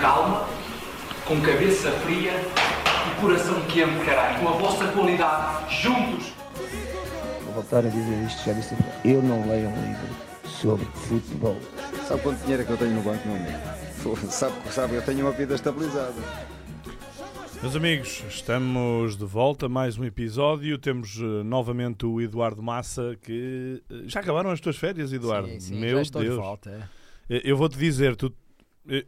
calma, com cabeça fria e coração quente, caralho. Com a vossa qualidade, juntos. Vou voltar a dizer isto, já disse. Eu não leio um livro sobre futebol. Sabe quanto dinheiro é que eu tenho no banco, meu amigo? Sabe, sabe, eu tenho uma vida estabilizada. Meus amigos, estamos de volta a mais um episódio. Temos eh, novamente o Eduardo Massa que. eh, Já acabaram as tuas férias, Eduardo? Sim, sim, Meu já estou Deus. de volta. é. Eu- Eu vou-te dizer, tu,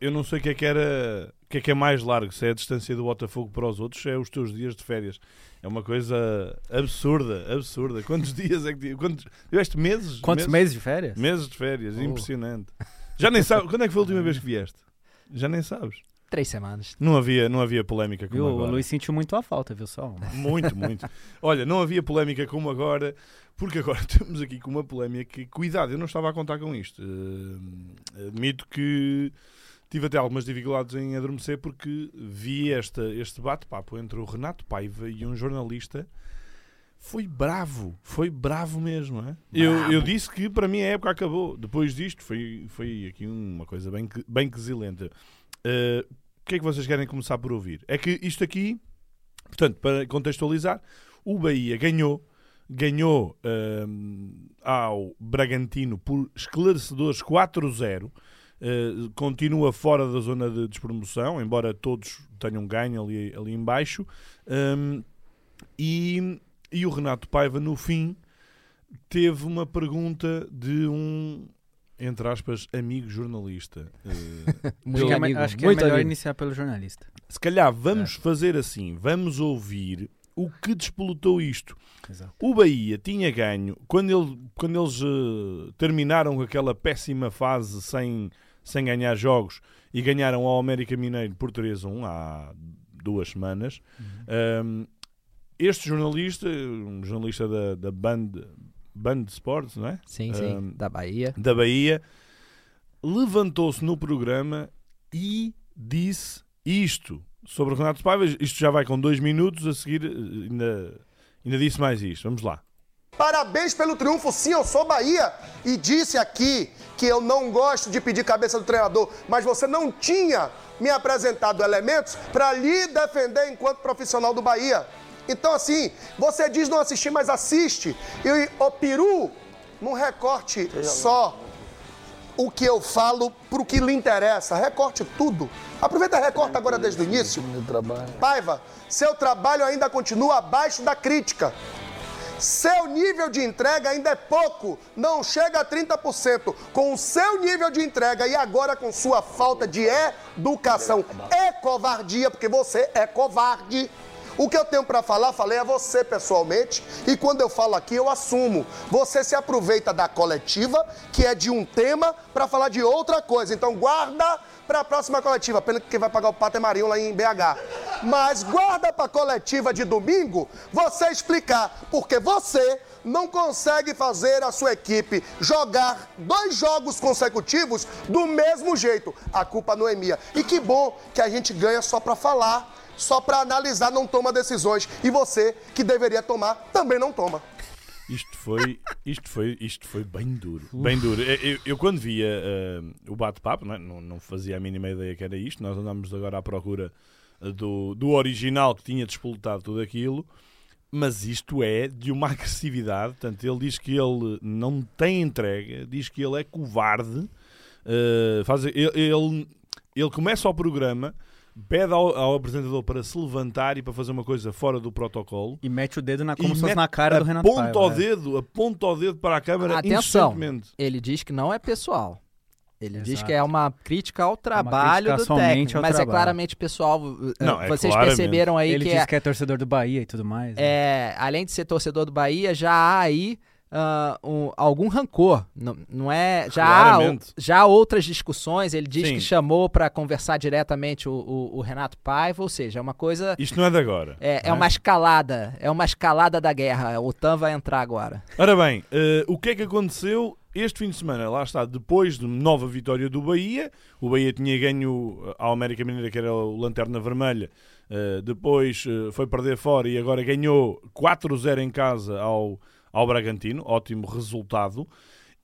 eu- não sei o que é que era. O que é que é mais largo, se é a distância do Botafogo para os outros, se é os teus dias de férias. É uma coisa absurda, absurda. Quantos dias é que quantos, tiveste meses? Quantos meses de férias? Meses de férias, Oh. impressionante. Já nem sabes. Quando é que foi a última vez que vieste? Já nem sabes. Três semanas. Não havia, não havia polémica como Viu? O agora. Luiz sentiu muito a falta, viu só? Muito, muito. Olha, não havia polémica como agora, porque agora estamos aqui com uma polémica que, cuidado, eu não estava a contar com isto. Eh, admito que tive até algumas dificuldades em adormecer porque vi esta, este bate-papo entre o Renato Paiva e um jornalista. Foi bravo, foi bravo mesmo. É? Eu, eu disse que para mim a época acabou. Depois disto, foi, foi aqui uma coisa bem, bem quesilenta. Eh, o que é que vocês querem começar por ouvir? É que isto aqui Portanto, para contextualizar, o Bahia ganhou, ganhou hum, ao Bragantino por esclarecedores 4-0. Uh, continua fora da zona de despromoção, embora todos tenham ganho ali, ali em baixo. Hum, e, e o Renato Paiva, no fim, teve uma pergunta de um, entre aspas, amigo jornalista. Uh, Acho que é, me- amigo, acho que é muito melhor amigo. iniciar pelo jornalista. Se calhar vamos fazer assim, vamos ouvir o que despolutou isto. Exato. O Bahia tinha ganho, quando, ele- quando eles eh, terminaram aquela péssima fase sem, sem ganhar jogos e ganharam ao América Mineiro por 3-1 há duas semanas, um, este jornalista, um jornalista da, da Band, Band Sports, não é? Sim, sim. Um, da Bahia. da Bahia, levantou-se no programa e disse isto sobre o Renato Paiva. Isto já vai com dois minutos, a seguir eh, ainda, ainda disse mais isto. Vamos lá. Parabéns pelo triunfo, sim, eu sou Bahia. E disse aqui que eu não gosto de pedir cabeça do treinador, mas você não tinha me apresentado elementos para lhe defender enquanto profissional do Bahia. Então, assim, você diz não assistir, mas assiste. E o Peru, num recorte só, o que eu falo pro que lhe interessa. Recorte tudo. Aproveita e recorta agora desde o início. Paiva, seu trabalho ainda continua abaixo da crítica. Seu nível de entrega ainda é pouco, não chega a 30%. Com o seu nível de entrega e agora com sua falta de educação e covardia, porque você é covarde. O que eu tenho para falar, falei a você pessoalmente, e quando eu falo aqui eu assumo. Você se aproveita da coletiva, que é de um tema, para falar de outra coisa. Então guarda para a próxima coletiva. Pena que quem vai pagar o pato é Marinho lá em BH. Mas guarda para a coletiva de domingo você explicar, porque você não consegue fazer a sua equipe jogar dois jogos consecutivos do mesmo jeito. A culpa não é minha. E que bom que a gente ganha só para falar, só para analisar, não toma decisões. E você, que deveria tomar, também não toma. Isto foi, isto foi, isto foi bem duro. Bem duro. Eu, eu- eu quando via eh, o bate-papo, não, é? não, não fazia a mínima ideia que era isto. Nós andámos agora à procura eh, do, do original que tinha despolutado tudo aquilo. Mas isto é de uma agressividade. Portanto, ele diz que ele não tem entrega, diz que ele é covarde. eh, faz, ele, ele, ele começa o programa, pede ao, ao apresentador para se levantar e para fazer uma coisa fora do protocolo. E mete o dedo na, como se fosse na cara do Renato aponta Paiva. ao é. dedo, aponta ao dedo para a câmara Atenção. Ele diz que não é pessoal. Ele diz Exato. que é uma crítica ao trabalho crítica do somente técnico, mas é trabalho. claramente pessoal. eh, Não, é Vocês claramente. perceberam aí Ele que, diz é, que é torcedor do Bahia e tudo mais. né? é, além de ser torcedor do Bahia, já há aí ah, um- algum rancor. Não, não é? Já há, Claramente. já há outras discussões. Ele diz Sim. que chamou para conversar diretamente o, o- o Renato Paiva, ou seja, é uma coisa. Isto não é de agora. É, é não uma escalada, é uma escalada da guerra. O OTAN vai entrar agora. Ora bem, eh, o que é que aconteceu este fim de semana? Lá está, depois de nova vitória do Bahia, o Bahia tinha ganho eh, ao América Mineira, que era o Lanterna Vermelha, eh, depois foi perder fora e agora ganhou 4-0 em casa ao, ao Bragantino, ótimo resultado.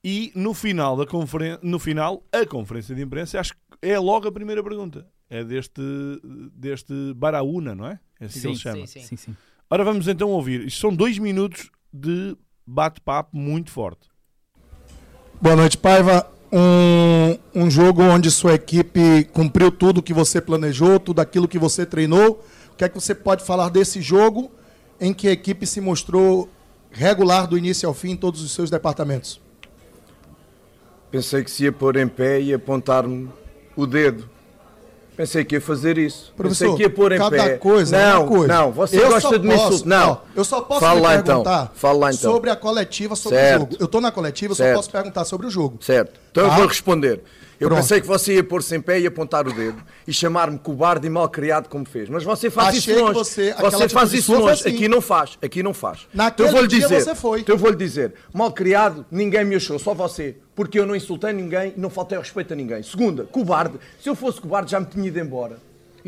E no final, da conferen no final, a conferência de imprensa, acho que é logo a primeira pergunta. é deste, deste Baraúna, não é? É assim que Sim, ele se chama. sim, sim. Sim, sim. Ora, vamos então ouvir. Isto são dois minutos de bate-papo muito forte. Boa noite, Paiva. Um, um jogo onde sua equipe cumpriu tudo que você planejou, tudo aquilo que você treinou. O que é que você pode falar desse jogo em que a equipe se mostrou regular do início ao fim em todos os seus departamentos? Pensei que se ia pôr em pé e apontar-me o dedo. Pensei que ia fazer isso. Professor, Pensei que ia pôr em cada pé. coisa é não, uma coisa. não, você Eu gosta só de me posso- insultar. Não, ó, eu só posso Fala então. perguntar Fala lá então. sobre a coletiva, sobre Certo. o jogo. Eu estou na coletiva, eu só Certo. posso perguntar sobre o jogo. Certo. Então Tá? eu vou responder. Eu Pronto. pensei que você ia pôr-se em pé e apontar o dedo e chamar-me cobarde e malcriado como fez. Mas você faz Achei isso longe. você- Você faz isso longe. assim. Aqui não faz. Aqui não faz. Naquele então eu vou-lhe dia dizer. você foi. Então eu vou-lhe dizer. Malcriado, ninguém me achou, só você. Porque eu não insultei ninguém e não faltei respeito a ninguém. Segunda, cobarde. Se eu fosse cobarde já me tinha ido embora.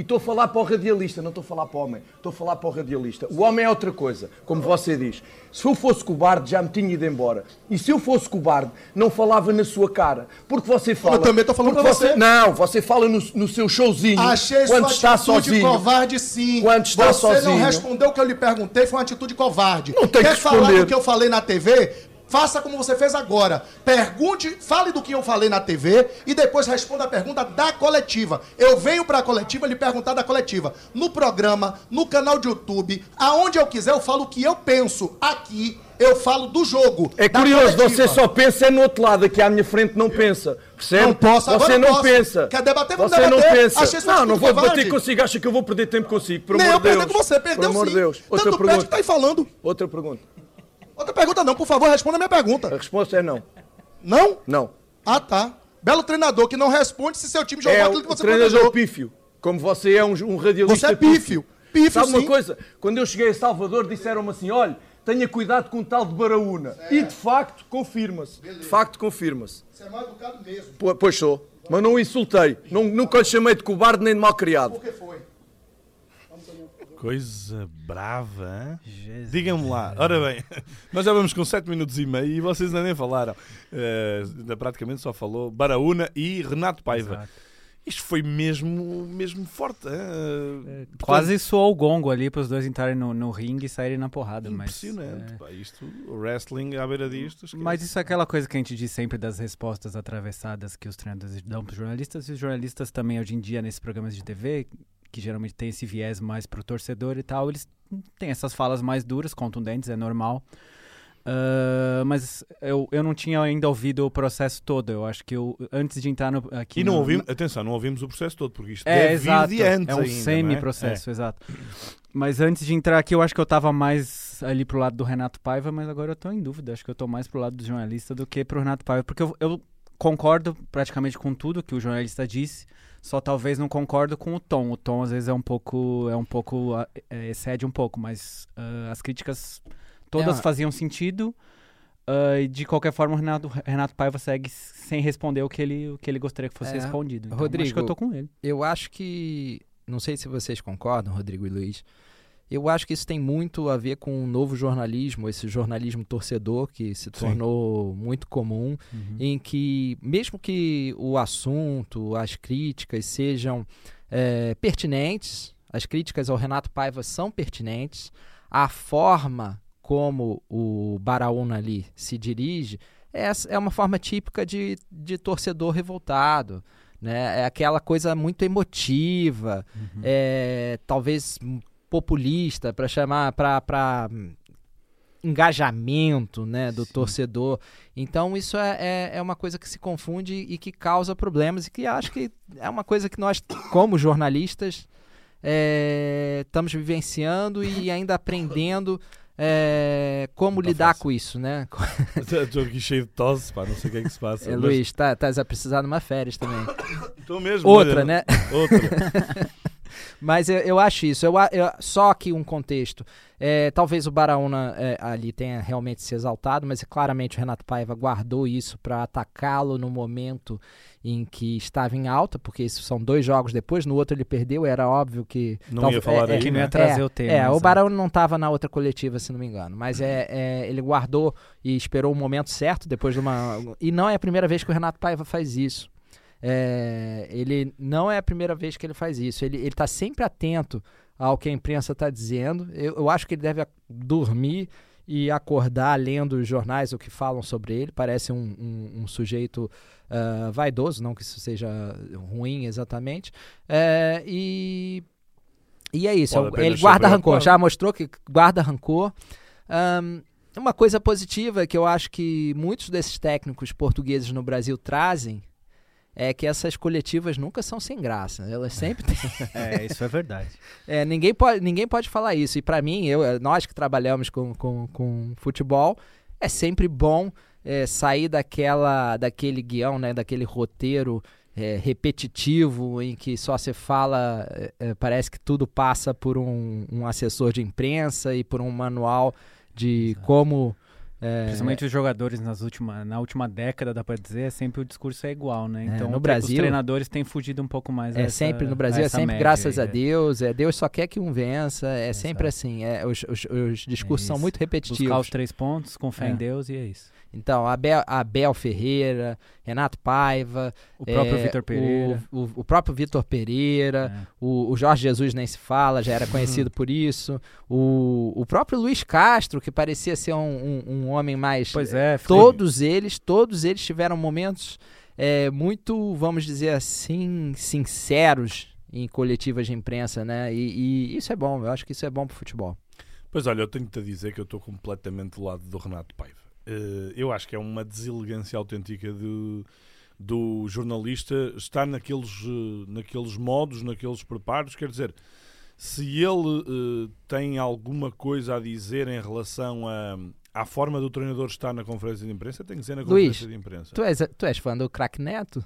E estou a falar para o radialista, não estou a falar para o homem. Estou a falar para o radialista. O homem é outra coisa, como você diz. Se eu fosse cobarde, já me tinha ido embora. E se eu fosse cobarde, não falava na sua cara. Porque você fala. Eu também estou falando para você. Não, você fala no, no seu showzinho. Achei quando sua está atitude sozinho. covarde, sim. Quando está Você não sozinho. respondeu o que eu lhe perguntei, foi uma atitude covarde. Não tem Quer que falar responder. do que eu falei na TV? Faça como você fez agora. Pergunte, fale do que eu falei na TV e depois responda a pergunta da coletiva. Eu venho para a coletiva lhe perguntar da coletiva. No programa, no canal de YouTube, aonde eu quiser, eu falo o que eu penso. Aqui, eu falo do jogo. É curioso, coletiva. você só pensa no outro lado, aqui à minha frente não pensa. Percebe? Não posso, Você agora não posso. pensa. Quer debater? Vamos Você não debater. pensa. Achei sua não, não vou debater consigo. Acha que eu vou perder tempo consigo. Por amor eu de Deus. perder com você, perdeu Por amor sim. de Deus. Outra Tanto perde que pergunta. tá aí falando. Outra pergunta. Outra pergunta não, por favor, responda a minha pergunta. A resposta é não. Não? Não. Ah, tá. Belo treinador que não responde se seu time jogou É aquilo que o você treinador planejou. pífio. Como você é um, um radialista Você é pífio. Pífio, Sabe uma sim. coisa? Quando eu cheguei a Salvador, disseram-me assim: olha, tenha cuidado com o tal de Baraúna. E de facto, confirma-se. De facto, confirma-se. Você é mal educado mesmo. Po- Pois sou. Mas não o insultei. Não, nunca lhe chamei de cobarde nem de mal criado. Por que foi? Coisa brava. Digam-me lá. Ora bem, nós já vamos com 7 minutos e meio e vocês ainda nem falaram. Ainda praticamente só falou Baraúna e Renato Paiva. Exato. Isto foi mesmo, mesmo forte. hein? Quase soou o gongo ali para os dois entrarem no, no ringue e saírem na porrada. Mas, Impressionante. é, pá, isto, o wrestling à beira disto. esquece. Mas isso é aquela coisa que a gente diz sempre das respostas atravessadas que os treinadores dão para os jornalistas. E os jornalistas também, hoje em dia, nesses programas de TV, que geralmente tem esse viés mais pro torcedor e tal, eles têm essas falas mais duras, contundentes, é normal. Ah, mas eu, eu não tinha ainda ouvido o processo todo. Eu acho que eu, antes de entrar no, aqui. E não no- ouvimos, atenção, não ouvimos o processo todo, porque isto É, exato. é um não semi-processo, exato. Mas antes de entrar aqui, eu acho que eu tava mais ali pro lado do Renato Paiva, mas agora eu tô em dúvida. Acho que eu tô mais pro lado do jornalista do que pro Renato Paiva, porque eu, eu concordo praticamente com tudo que o jornalista disse, só talvez não concordo com o tom. O tom às vezes é um pouco, é um pouco, é, excede um pouco, mas ah, as críticas todas É. faziam sentido. ah, e de qualquer forma, o Renato, Renato Paiva segue sem responder o que ele, o que ele gostaria que fosse É. respondido. Então, acho Rodrigo, que eu tô com ele. Eu acho que. Não sei se vocês concordam, Rodrigo e Luiz. Eu acho que isso tem muito a ver com o novo jornalismo, esse jornalismo torcedor que se tornou muito comum, em que, mesmo que o assunto, as críticas sejam eh, pertinentes, as críticas ao Renato Paiva são pertinentes, a forma como o Baraúna ali se dirige é, é uma forma típica de, de torcedor revoltado. Né? É aquela coisa muito emotiva, é, talvez populista, para chamar, para engajamento né, do torcedor. Então isso é, é, é uma coisa que se confunde e que causa problemas e que acho que é uma coisa que nós, como jornalistas, é, estamos vivenciando e ainda aprendendo é, como tá lidar fácil. com isso, né? Aqui cheio de tosse, pá, não sei o que é que se passa. É, mas- Luiz, tá, estás a precisar de uma férias também. Mesmo. Outra, olha, né? Outra. Mas eu, eu acho isso. Eu, eu- só que um contexto. É, talvez o Baraúna é, ali tenha realmente se exaltado, mas claramente o Renato Paiva guardou isso para atacá-lo no momento em que estava em alta, porque isso são dois jogos depois. No outro ele perdeu, era óbvio que. Não tal- ia falar é, aí, que não né? ia trazer é, o tema. É, o. Baraúna não estava na outra coletiva, se não me engano. Mas é, é, ele guardou e esperou o momento certo depois de uma. E não é a primeira vez que o Renato Paiva faz isso. É, ele não é a primeira vez que ele faz isso. Ele está sempre atento ao que a imprensa está dizendo. Eu, eu acho que ele deve dormir e acordar lendo os jornais o que falam sobre ele. Parece um, um, um sujeito uh, vaidoso, não que isso seja ruim exatamente. É, e, e é isso. ele guarda rancor. Já mostrou que guarda rancor. Um, uma coisa positiva que eu acho que muitos desses técnicos portugueses no Brasil trazem é que essas coletivas nunca são sem graça. Elas sempre têm. é, isso é verdade. É, ninguém, pode, ninguém pode falar isso. E para mim, eu, nós que trabalhamos com, com, com futebol, é sempre bom é, sair daquela, daquele guião, né, daquele roteiro é, repetitivo em que só se fala, é, é parece que tudo passa por um, um assessor de imprensa e por um manual de Exato. como é, Principalmente os jogadores nas última, na última década, dá pra dizer, é sempre o discurso é igual, né? É, então no Brasil, os treinadores têm fugido um pouco mais É sempre no Brasil, é sempre graças aí, a é. Deus, é Deus só quer que um vença, é Exato. sempre assim, é, os, os, os discursos são muito repetitivos. Buscar os três pontos, fé em Deus e é isso. Então, Abel, Abel Ferreira, Renato Paiva. O próprio é, Vitor Pereira. O, o, o, próprio Vitor Pereira. É. O, o, Jorge Jesus nem se fala, já era conhecido por isso. O, o próprio Luiz Castro, que parecia ser um, um, um homem mais. Pois é, Todos eles, todos eles tiveram momentos é, muito, vamos dizer assim, sinceros em coletivas de imprensa, né? E, e isso é bom, eu acho que isso é bom pro futebol. Pois olha, eu tenho-te a dizer que eu estou completamente do lado do Renato Paiva. Uh, eu acho que é uma deselegância autêntica do, do jornalista estar naqueles, uh, naqueles modos, naqueles preparos. Quer dizer, se ele uh, tem alguma coisa a dizer em relação a, à forma do treinador estar na conferência de imprensa, tem que ser na conferência Luís, de imprensa. Tu és, tu és fã do craque Neto?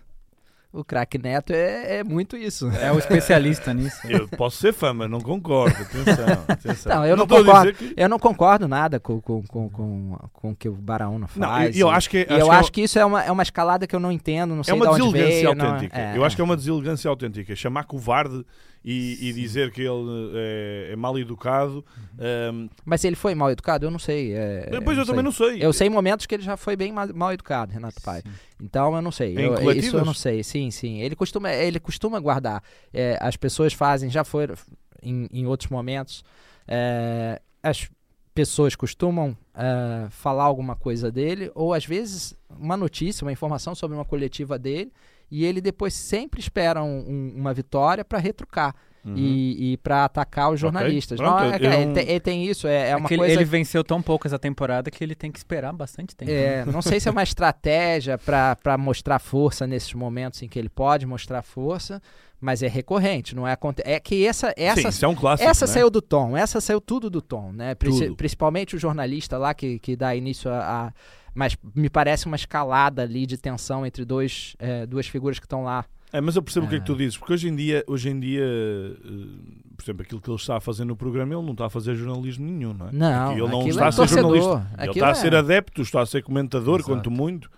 O craque Neto é, é, muito isso. É o especialista nisso. Eu posso ser fã, mas não concordo. Atenção, atenção. Não, eu não, não concordo. Que... Eu não concordo nada com, com, com, com, com o que o Baraúna faz. Não, eu, eu acho que, acho eu que acho que isso é uma, é uma escalada que eu não entendo, não é sei é uma de onde veio. Autêntica. Não, é, eu acho que é uma deselegância autêntica. Chamar covarde e, e, dizer que ele é, é mal educado. Um... Uhum. Mas se ele foi mal educado, eu não sei. É, Depois eu, eu também não sei. Eu sei momentos que ele já foi bem mal, mal educado, Renato Pai. Então eu não sei. Eu, isso eu não sei. Sim, sim. Ele costuma, ele costuma guardar. É, as pessoas fazem, já foram em, em outros momentos. É, as pessoas costumam uh, falar alguma coisa dele, ou às vezes uma notícia, uma informação sobre uma coletiva dele, e ele depois sempre espera um, um, uma vitória para retrucar. Uhum. E, e para atacar os jornalistas. Okay. Não, é, é, ele, tem, ele, tem, isso, é, é uma coisa. Ele, ele venceu tão pouco essa temporada que ele tem que esperar bastante tempo. É, não sei se é uma estratégia para mostrar força nesses momentos em que ele pode mostrar força, mas é recorrente, não é é que essa essa Sim, é um clássico, essa né? saiu do tom, essa saiu tudo do tom, né? Tudo. Principalmente o jornalista lá que, que dá início a, a mas me parece uma escalada ali de tensão entre dois, é, duas figuras que estão lá. É, mas eu percebo o que é que tu é. dizes, porque hoje em dia, hoje em dia uh, por exemplo, aquilo que ele está a fazer no programa, ele não está a fazer jornalismo nenhum, não é? Não, ele não está é a ser jornalista. Ele está a ser é. adepto, está a ser comentador, Exato. quanto muito.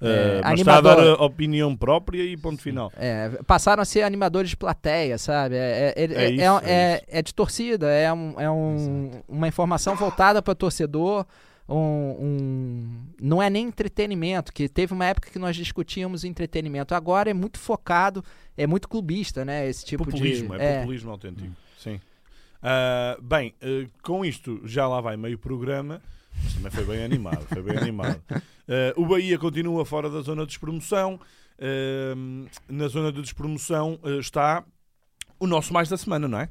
Uh, mas está a dar opinião própria e ponto final. É, passaram a ser animadores de plateia, sabe? É, é, é, isso, é, de torcida, é, um, é um, uma informação voltada para o torcedor um, um, não é nem entretenimento, que teve uma época que nós discutíamos entretenimento. Agora é muito focado, é muito clubista, né? Esse tipo populismo, de é, é populismo autêntico. Sim. Uh, bem, uh, com isto já lá vai meio programa. Mas também foi bem animado, foi bem animado. Uh, o Bahia continua fora da zona de despromoção. na zona de despromoção está o nosso mais da semana, não é?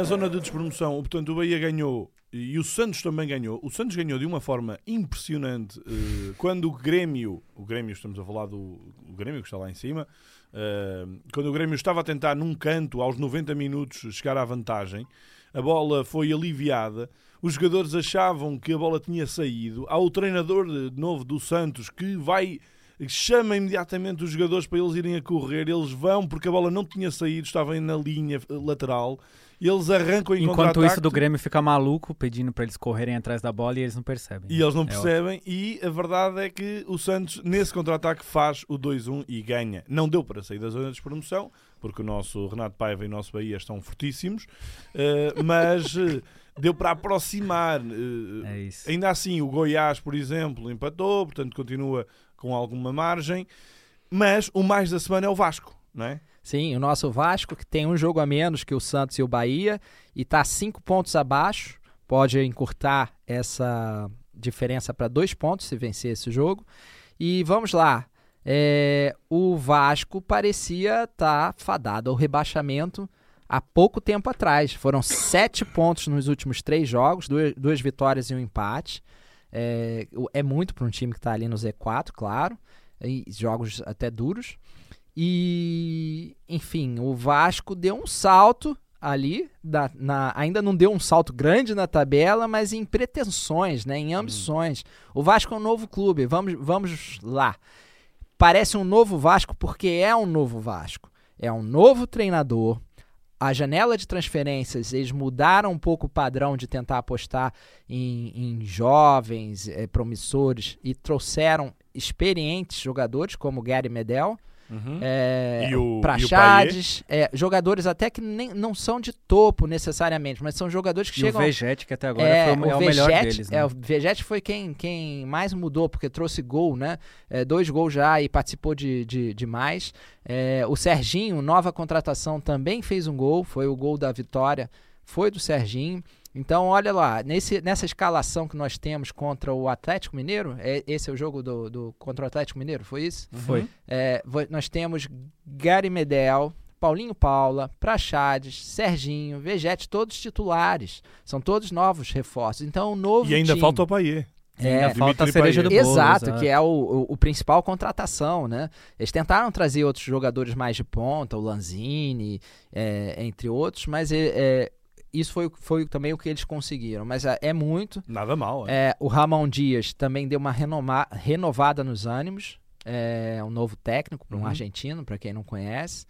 Na zona de despromoção, portanto, o Bahia ganhou e o Santos também ganhou. O Santos ganhou de uma forma impressionante uh, quando o Grêmio, o Grêmio, estamos a falar do o Grêmio que está lá em cima, uh, quando o Grêmio estava a tentar num canto aos 90 minutos chegar à vantagem, a bola foi aliviada. Os jogadores achavam que a bola tinha saído. Há o treinador novo do Santos que vai chama imediatamente os jogadores para eles irem a correr. Eles vão porque a bola não tinha saído, estavam na linha lateral e eles arrancam em Enquanto isso do Grêmio fica maluco pedindo para eles correrem atrás da bola e eles não percebem. E eles não é percebem ótimo. e a verdade é que o Santos nesse contra-ataque faz o 2-1 e ganha. Não deu para sair da zona de promoção, porque o nosso Renato Paiva e o nosso Bahia estão fortíssimos, uh, mas uh, deu para aproximar. Uh, É isso. ainda assim, o Goiás, por exemplo, empatou, portanto continua com alguma margem, mas o mais da semana é o Vasco, não é? Sim, o nosso Vasco, que tem um jogo a menos que o Santos e o Bahia, e está cinco pontos abaixo, pode encurtar essa diferença para dois pontos se vencer esse jogo. E vamos lá. é, o Vasco parecia estar fadado ao rebaixamento há pouco tempo atrás. Foram sete pontos nos últimos três jogos, duas, duas vitórias e um empate. É, é muito para um time que está ali no Z4, claro. E jogos até duros. E, enfim, o Vasco deu um salto ali, da- na- ainda não deu um salto grande na tabela, mas em pretensões, né, em ambições. O Vasco é um novo clube, vamos, vamos lá. Parece um novo Vasco porque é um novo Vasco. É um novo treinador. A janela de transferências, eles mudaram um pouco o padrão de tentar apostar em, em jovens, eh, promissores, e trouxeram experientes jogadores como Gary Medel, é, E o- Praxades, é, jogadores até que nem, não são de topo necessariamente, mas são jogadores que E o chegam. Vegete, que até agora é, foi o, é o melhor deles, é, né? o Vegete foi quem, quem mais mudou, porque trouxe gol, né? É, dois gols já e participou de, de, de mais. É, o Serginho, nova contratação, também fez um gol, foi o gol da vitória, foi do Serginho. Então, olha lá, nesse, nessa escalação que nós temos contra o Atlético Mineiro, é, esse é o jogo do, do contra o Atlético Mineiro, foi isso? Foi. É, nós temos Gary Medel, Paulinho Paula, Praxades, Serginho, Vegete, todos titulares. São todos novos reforços. Então, um novo E ainda time. falta o Paier. É, Ainda falta a cereja do Payet. bolo. Exato, que é o, o, o principal contratação, né? Eles tentaram trazer outros jogadores mais de ponta, o Lanzini, é, entre outros, mas é, é, isso foi, foi também o que eles conseguiram. Mas é, é muito. Nada mal. É. É, o Ramon Dias também deu uma renoma- renovada nos ânimos. É um novo técnico para um Uhum. argentino, para quem não conhece.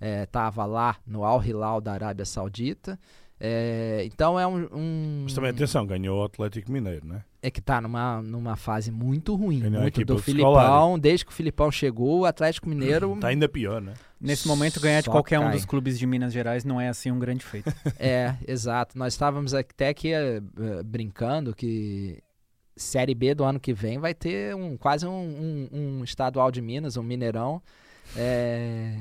Estava lá no Al Hilal da Arábia Saudita. É, então é um, um- Mas também, atenção, ganhou o Atlético Mineiro, não é? que tá numa, numa fase muito ruim, Ganhou muito do do Filipão. Scolari. Desde que o Filipão chegou, o Atlético Mineiro Está ainda pior, não é? Nesse momento, ganhar de Só qualquer um cai. dos clubes de Minas Gerais não é assim um grande feito. É, exato. Nós estávamos até aqui eh, eh, brincando que Série B do ano que vem vai ter um quase um, um- um estadual de Minas, um Mineirão é,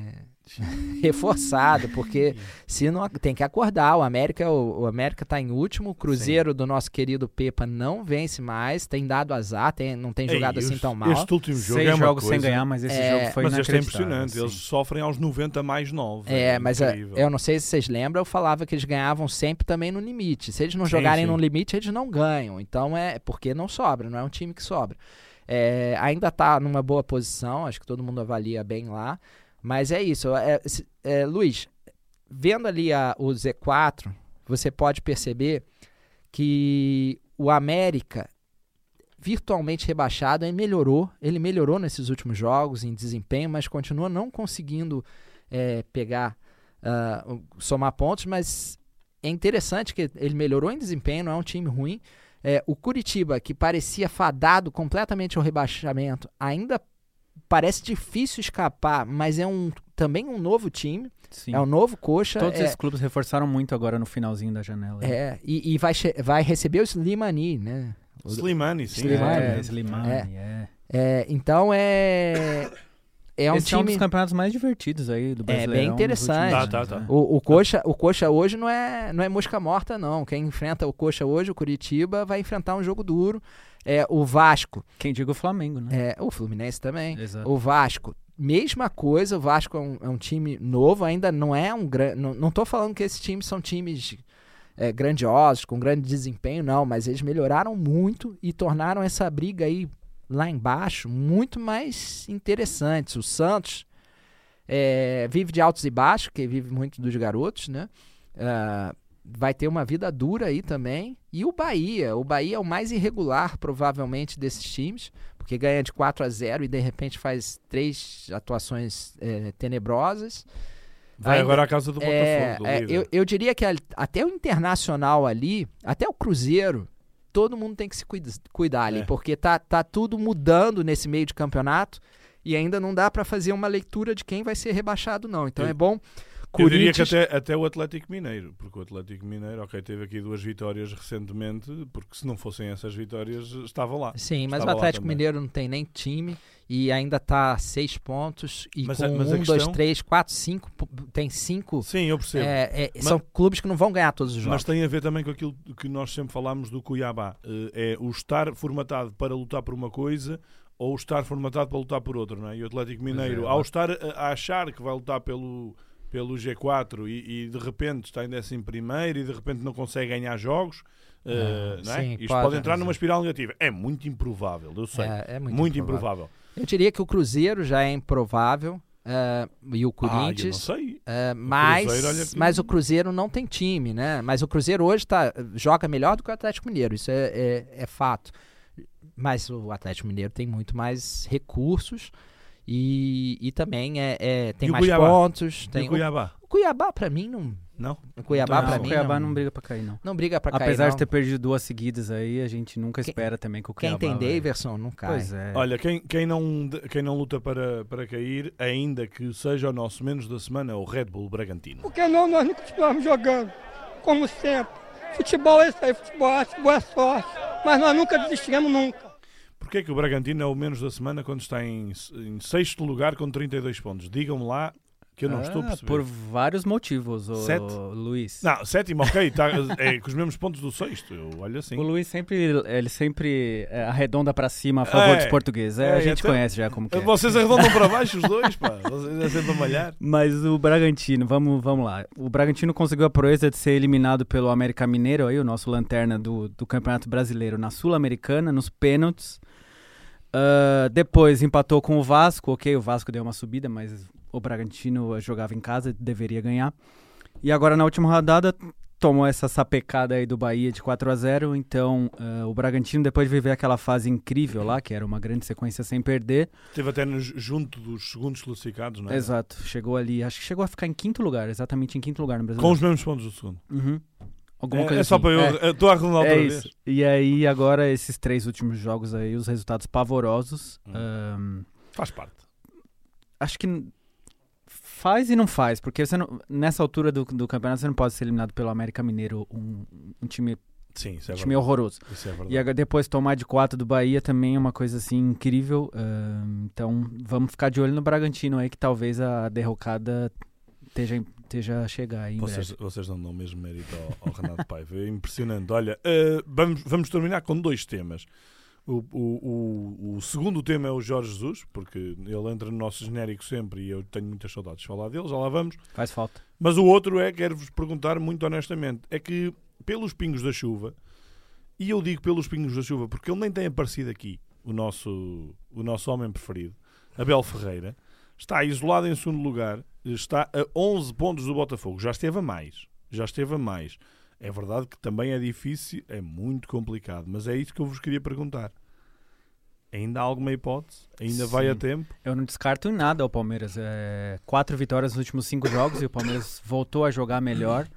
reforçado, porque se não tem que acordar. O América, o, o América está em último, o Cruzeiro do nosso querido Pepa não vence mais, tem dado azar, tem, não tem jogado Ei, assim tão mal. Este último jogo Seis é jogos coisa... sem ganhar, mas esse É, jogo foi Mas este é inacreditável. impressionante. Eles assim. sofrem aos 90 mais 9. É, mas a- incrível. eu não sei se vocês lembram, eu falava que eles ganhavam sempre também no limite. Se eles não Sim, jogarem sim. no limite, eles não ganham. Então é porque não sobra, não é um time que sobra. É, ainda tá numa boa posição, acho que todo mundo avalia bem lá. Mas é isso. É, é, Luiz, vendo ali a- o Z4, você pode perceber que o América virtualmente rebaixado, ele melhorou, ele melhorou nesses últimos jogos em desempenho, mas continua não conseguindo é, pegar, o- somar pontos, mas é interessante que ele melhorou em desempenho, não é um time ruim. É, o Curitiba, que parecia fadado completamente ao rebaixamento, ainda parece difícil escapar, mas é um também um novo time, Sim. é um novo coxa. Todos é, esses clubes reforçaram muito agora no finalzinho da janela. é, e, e vai, vai receber o Slimani, né? O- Slimani, sim. Slimani. É, É, Slimani, é. é, então é é um Esse é um time dos campeonatos mais divertidos aí do É, Brasileirão. bem interessante. últimos Tá, tá, tá. né? O, o, coxa, o Coxa hoje não é, não é mosca morta, não. Quem enfrenta o Coxa hoje, o Curitiba, vai enfrentar um jogo duro. É, o Vasco, Quem diga o Flamengo, né? é, o Fluminense também. Exato. O Vasco, mesma coisa. O Vasco é um, é um time novo, ainda não é um grande. Não, não tô falando que esses times são times é, grandiosos, com grande desempenho, não. Mas eles melhoraram muito e tornaram essa briga aí lá embaixo muito mais interessante. O Santos é, vive de altos e baixos, que vive muito dos garotos, né? Ah, vai ter uma vida dura aí também. E o Bahia, o Bahia é o mais irregular, provavelmente, desses times, porque ganha de 4 a 0 e de repente faz três atuações é, tenebrosas. Vai Ainda- agora à casa do Botafogo, É, do é, eu, eu diria que até o Internacional ali, até o Cruzeiro, todo mundo tem que se cuida- cuidar ali, É. porque tá, tá tudo mudando nesse meio de campeonato e ainda não dá para fazer uma leitura de quem vai ser rebaixado, não. Então é bom. Eu diria que Corinthians- até, até o Atlético Mineiro, porque o Atlético Mineiro, ok, teve aqui duas vitórias recentemente, porque se não fossem essas vitórias, estava lá. Sim, mas o Atlético. Mineiro não tem nem time e ainda tá a seis pontos. E Mas com a- mas a um, dois, questão- três, quatro, cinco. pu- Tem cinco. Sim, eu percebo. é, é, Mas- são clubes que não vão ganhar todos os jogos. Mas tem a ver também com aquilo que nós sempre falámos do Cuiabá. Eh, É o estar formatado para lutar por uma coisa ou estar formatado para lutar por outra, não é? E o Atlético Mineiro, é. ao estar a achar que vai lutar pelo, pelo G4 e, e de repente está em décimo primeiro e de repente não consegue ganhar jogos, Ah, não é? sim, Isto pode, pode, entrar numa espiral negativa. É muito improvável, eu sei. É, é muito, muito improvável. improvável. Eu diria que o Cruzeiro já é improvável. é, e o Ah, Corinthians. sei. é, mas, Cruzeiro, olha que- mas o Cruzeiro não tem time, né? Mas o Cruzeiro hoje tá, joga melhor do que o Atlético Mineiro, isso é, é, é fato. Mas o Atlético Mineiro tem muito mais recursos e, e também é, é- tem E mais Cuiabá? pontos. E Tem o Cuiabá? O Cuiabá, pra mim, não. Não? O Cuiabá, Não, pra o mim, Cuiabá não, não briga pra cair, não. não briga pra cair. Apesar não. de ter perdido duas seguidas aí, a gente nunca Quem- espera também que o Quem Cuiabá tem vai- Daverson não cai. Pois é. Olha, quem, quem, não, quem não luta para, para cair, ainda que seja o nosso menos da semana, é o Red Bull Bragantino. Porque não, nós não continuamos jogando, como sempre. Futebol é isso aí, futebol, é- futebol é sorte. Mas nós nunca desistiremos nunca. Porquê que o Bragantino é o menos da semana quando está em, em sexto lugar com 32 pontos? Digam-me lá que eu não estou a Ah, perceber. Por vários motivos, o Sete? Luiz. Não, sétimo, ok, tá, é com os mesmos pontos do sexto. Eu olho assim. O Luiz sempre, ele sempre é, arredonda pra cima a favor É, dos portugueses. É, é, a gente então- conhece já como que é. Vocês arredondam para baixo os dois, pá. Vocês é sempre a malhar. Mas o Bragantino, vamos, vamos lá. O Bragantino conseguiu a proeza de ser eliminado pelo América Mineiro, aí, o nosso lanterna do, do Campeonato Brasileiro, na Sul-Americana, nos pênaltis. Ah, depois empatou com o Vasco, ok, o Vasco deu uma subida, mas o Bragantino jogava em casa, deveria ganhar. E agora na última rodada tomou essa sapecada aí do Bahia de 4 a 0 então ah, o Bragantino depois de viver aquela fase incrível lá, que era uma grande sequência sem perder, Esteve até no- junto dos segundos classificados, não é? Exato, chegou ali, acho que chegou a ficar em quinto lugar, exatamente em quinto lugar no Brasil. Com os mesmos pontos do segundo. Uhum. Alguma É, coisa é só assim. para eu. É, Estou a arredondar outra é vez. isso. E aí, agora, esses três últimos jogos aí, os resultados pavorosos. Hum. Ahn, Faz parte. acho que faz e não faz, porque você não- nessa altura do, do campeonato você não pode ser eliminado pelo América Mineiro, um, um time, Sim, isso é time verdade. horroroso. Isso é verdade. E depois tomar de 4 do Bahia também é uma coisa assim incrível. ahn, então vamos ficar de olho no Bragantino aí, que talvez a derrocada esteja, esteja a chegar em Vocês, breve. vocês não dão mesmo mérito ao, ao Renato Paiva. É impressionante. Olha, eh, vamos, vamos terminar com dois temas. O, o, o, o segundo tema é o Jorge Jesus, porque ele entra no nosso genérico sempre e eu tenho muitas saudades de falar dele, já lá vamos. Faz falta. Mas o outro é, quero-vos perguntar muito honestamente, é que pelos pingos da chuva, e eu digo pelos pingos da chuva porque ele nem tem aparecido aqui, o nosso, o nosso homem preferido, Abel Ferreira, está isolado em segundo lugar, está a 11 pontos do Botafogo, já esteve a mais, já esteve a mais. É verdade que também é difícil, é muito complicado, mas é isso que eu vos queria perguntar. Ainda há alguma hipótese? Ainda vai Sim. a tempo? Eu não descarto em nada o Palmeiras. É, quatro vitórias nos últimos cinco jogos e o Palmeiras voltou a jogar melhor.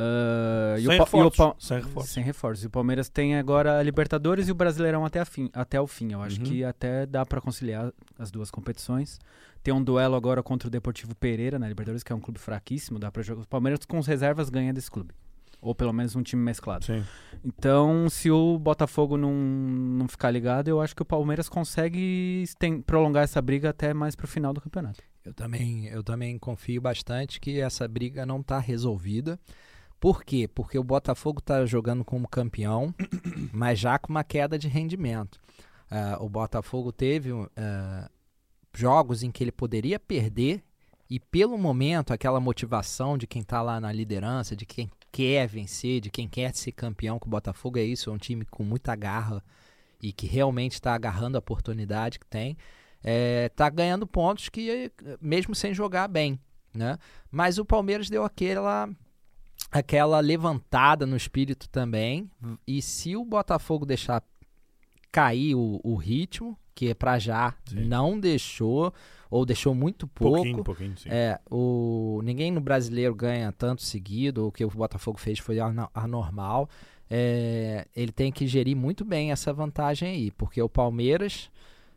O sem, e o reforços, sem reforços. Sem reforços. E o Palmeiras tem agora a Libertadores e o Brasileirão até, a fim, até o fim. Eu acho Uhum. que até dá pra conciliar as duas competições. Tem um duelo agora contra o Deportivo Pereira na Libertadores, que é um clube fraquíssimo. Dá para jogar. O Palmeiras com as reservas ganha desse clube. Ou pelo menos um time mesclado. Sim. Então, se o Botafogo não, não ficar ligado, eu acho que o Palmeiras consegue esten- prolongar essa briga até mais pro final do campeonato. Eu também, eu também confio bastante que essa briga não está resolvida. Por quê? Porque o Botafogo está jogando como campeão, mas já com uma queda de rendimento. Ah, o Botafogo teve ah, jogos em que ele poderia perder e pelo momento aquela motivação de quem está lá na liderança, de quem quer vencer, de quem quer ser campeão, que o Botafogo é isso, é um time com muita garra e que realmente está agarrando a oportunidade que tem, está ganhando pontos que mesmo sem jogar bem, né? Mas o Palmeiras deu aquela aquela levantada no espírito também e se o Botafogo deixar cair o, o ritmo, que é para já Sim. não deixou ou deixou muito pouco, Pouquinho, pouquinho, sim. é, o, ninguém no brasileiro ganha tanto seguido, o que o Botafogo fez foi ano- anormal. É, ele tem que gerir muito bem essa vantagem aí, porque o Palmeiras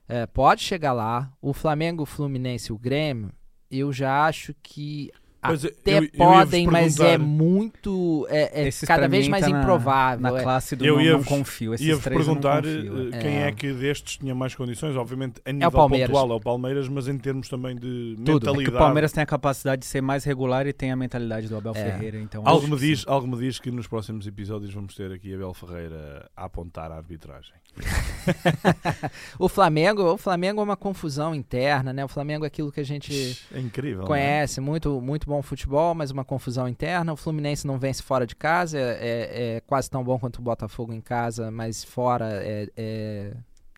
É, pode chegar lá. O Flamengo, o Fluminense o Grêmio, eu já acho que Pois, até eu- eu podem, mas é perguntar- muito. É, é Esses cada vez mais tá na- improvável. Na, é. classe do Eu não, não confio. Esses Ia-vos três eu não perguntar confio, eh, é. quem é. É. que destes tinha mais condições, obviamente a nível Palmeiras. pontual é o Palmeiras, mas em termos também de Tudo. É o É mentalidade. que o Palmeiras tem a capacidade de ser mais regular e tem a mentalidade do Abel É. Ferreira. Então Algo me, diz, sim. algo me diz que nos próximos episódios vamos ter aqui Abel Ferreira a apontar a arbitragem. O Flamengo, o Flamengo é uma confusão interna, né? O Flamengo é aquilo que a gente É incrível. não é? conhece, muito, muito bom futebol, mas uma confusão interna. O Fluminense não vence fora de casa, é, é- é quase tão bom quanto o Botafogo em casa, mas fora é, é,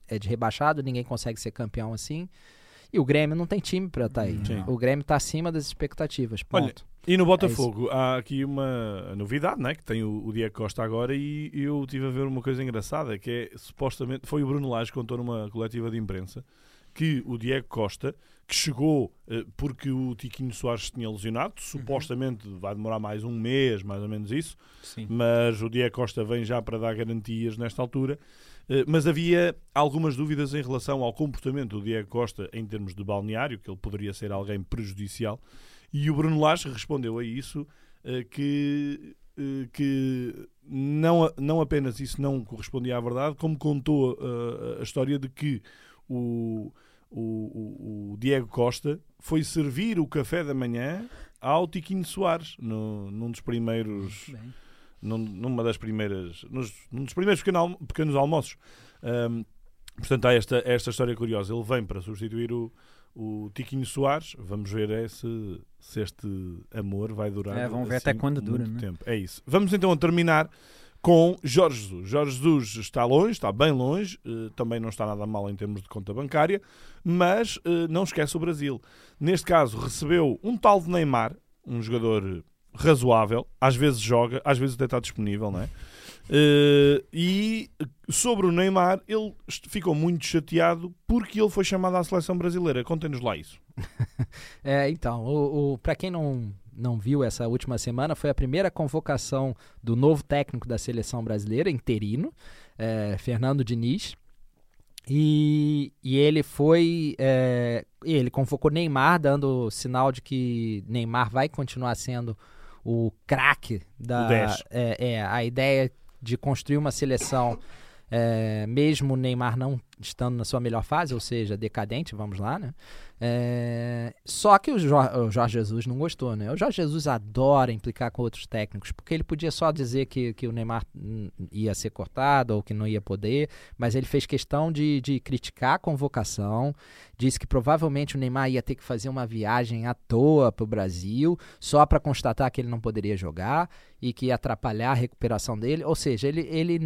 é de rebaixado, ninguém consegue ser campeão assim. E o Grêmio não tem time pra estar aí. Sim. O Grêmio tá acima das expectativas. Olha, Ponto. E no Botafogo há aqui uma novidade, né? Que tem o, o Diego Costa agora e eu estive a ver uma coisa engraçada, que é supostamente, foi o Bruno Lage que contou numa coletiva de imprensa, que o Diego Costa, que chegou eh, porque o Tiquinho Soares se tinha lesionado, supostamente vai demorar mais um mês, mais ou menos isso, Sim. mas o Diego Costa vem já para dar garantias nesta altura. Eh, Mas havia algumas dúvidas em relação ao comportamento do Diego Costa em termos de balneário, que ele poderia ser alguém prejudicial. E o Bruno Lage respondeu a isso eh, que, eh, que não, não apenas isso não correspondia à verdade, como contou eh, a história de que o, o, o- Diego Costa foi servir o café da manhã ao Tiquinho Soares, no, num dos primeiros Bem. num- numa das primeiras, nos, num dos primeiros pequeno pequenos almoços. Ahm, portanto, há esta, esta história curiosa. Ele vem para substituir o, o Tiquinho Soares. Vamos ver é se, se este amor vai durar. É, vamos ver assim até quando dura, né? tempo. É isso. Vamos então a terminar com Jorge Jesus. Jorge Jesus está longe, está bem longe, eh, também não está nada mal em termos de conta bancária, mas eh, não esquece o Brasil. Neste caso, recebeu um tal de Neymar, um jogador razoável, às vezes joga, às vezes até está disponível, não é? Eh, e sobre o Neymar, ele ficou muito chateado porque ele foi chamado à seleção brasileira. Contem-nos lá isso. É, então, o, o, para quem não, não viu essa última semana, foi a primeira convocação do novo técnico da seleção brasileira, interino, é, Fernando Diniz. E, e ele foi. é, ele convocou Neymar, dando sinal de que Neymar vai continuar sendo o craque da. O 10. É, é, a ideia de construir uma seleção, é, mesmo o Neymar não estando na sua melhor fase, ou seja, decadente, vamos lá, né? É, só que o, Jor- o Jorge Jesus não gostou, né? O Jorge Jesus adora implicar com outros técnicos, porque ele podia só dizer que, que o Neymar ia ser cortado ou que não ia poder, mas ele fez questão de, de criticar a convocação, disse que provavelmente o Neymar ia ter que fazer uma viagem à toa para o Brasil, só para constatar que ele não poderia jogar e que ia atrapalhar a recuperação dele. Ou seja, ele, ele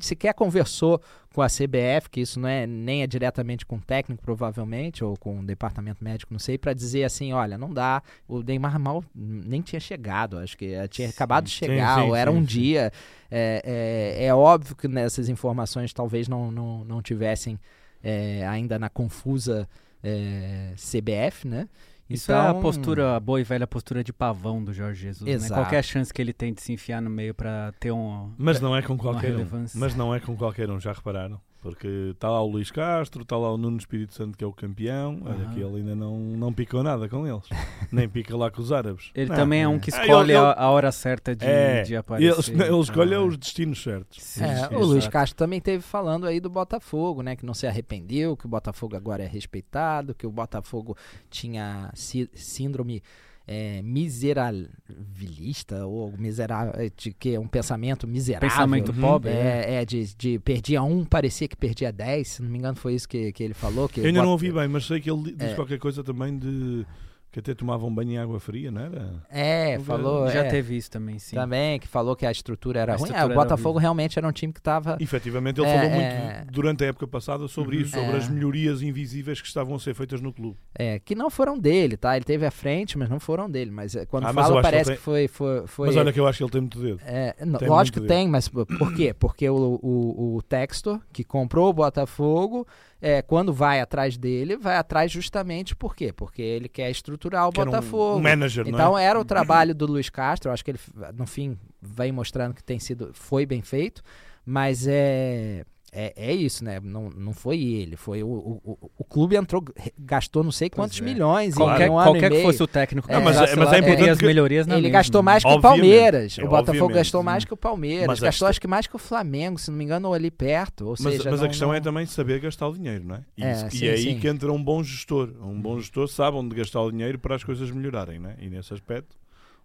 sequer conversou com a CBF, que isso não é nem é diretamente com o técnico, provavelmente, ou com o departamento médico, não sei, para dizer assim: olha, não dá. O Neymar mal nem tinha chegado, acho que eh, tinha acabado de Sim, chegar, sim, ou era sim, um sim. dia. É, é, é óbvio que nessas informações talvez não, não, não tivessem é, ainda na confusa é, CBF, né? Isso é a Então- postura, a boa e velha postura de pavão do Jorge Jesus. Né? Exato. Qualquer chance que ele tem de se enfiar no meio pra ter um. Mas não é com qualquer um. relevância. Mas não é com qualquer um, já repararam? Porque está lá o Luís Castro, está lá o Nuno Espírito Santo, que é o campeão. Olha que ele ainda não, não picou nada com eles. Nem pica lá com os árabes. Ele Não. também é um que Ah, escolhe ele- a, a hora certa de, É, de Ele, aparecer. ele escolhe Ah, os destinos certos. sim, É, sim, o Luiz exato. Castro também teve falando aí do Botafogo, né? Que não se arrependeu, que o Botafogo agora é respeitado, que o Botafogo tinha sí- síndrome é, miseravilista ou miserável, de que é um pensamento miserável. Pensamento Uhum. pobre. é. É, é, de, de perdia um, parecia que perdia dez, se não me engano foi isso que, que ele falou. Que Eu ainda bota- não ouvi bem, mas sei que ele disse É. qualquer coisa também de que até tomavam banho em água fria, não era? É, falou. Já é, teve isso também, sim. Também, que falou que a estrutura era A ruim. estrutura É, o Botafogo realmente era um time que estava Efetivamente, ele É, falou é. muito durante a época passada sobre isso, sobre É. as melhorias invisíveis que estavam a ser feitas no clube. É, que não foram dele, tá? Ele teve à frente, mas não foram dele. Mas é, quando Ah, mas fala, acho que parece ele que foi. foi, foi Mas olha que eu acho que ele tem muito dedo. é, não, tem lógico que tem, mas por por quê? Porque o, o, o Textor, que comprou o Botafogo, é, quando vai atrás dele, vai atrás justamente por quê? Porque ele quer estruturar o Que era um- Botafogo. um manager, é? Então era o trabalho do Luiz Castro, acho que ele, no fim, vem mostrando que tem sido, foi bem feito, mas é, é, é isso, né? Não, não foi ele, foi o, o, o, clube entrou, gastou não sei quantos é. milhões Qualquer, em um ano qualquer e que fosse o técnico, É, mas- mas, mas é importante as que- melhorias na Ele mesma. gastou mais que o Palmeiras. é, o Botafogo obviamente. gastou mais que o Palmeiras. Mas a gastou acho que mais que o Flamengo, se não me engano, ou ali perto. Ou Mas, seja, mas não- a questão não- é também saber gastar o dinheiro, não é? E, É, e sim, é aí sim. que entra um bom gestor. Um bom gestor sabe onde gastar o dinheiro para as coisas melhorarem, não é? E nesse aspecto,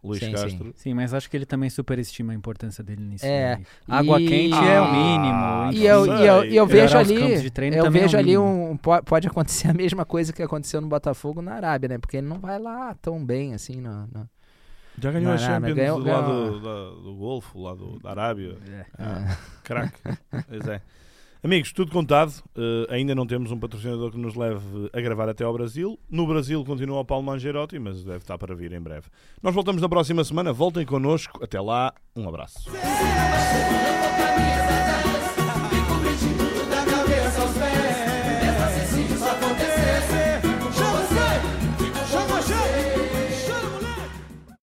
Luís Sim, sim. Castro. Sim, mas acho que ele também superestima a importância dele nisso. É, né? Água e- quente é o Ah, mínimo. E eu, e eu, e eu Sei. vejo ali, campos de treino eu também é vejo ali mínimo. um, po- pode acontecer a mesma coisa que aconteceu no Botafogo na Arábia, né? Porque ele não vai lá tão bem assim, não. não. Já ganhou a Champions ganhou- do lado ganhou- da- do Golfo, lá do, da Arábia. É. Crack. Pois é. Amigos, tudo contado. Eh, ainda não temos um patrocinador que nos leve a gravar até ao Brasil. No Brasil continua o Paulo Mangerotti, mas deve estar para vir em breve. Nós voltamos na próxima semana. Voltem connosco. Até lá. Um abraço.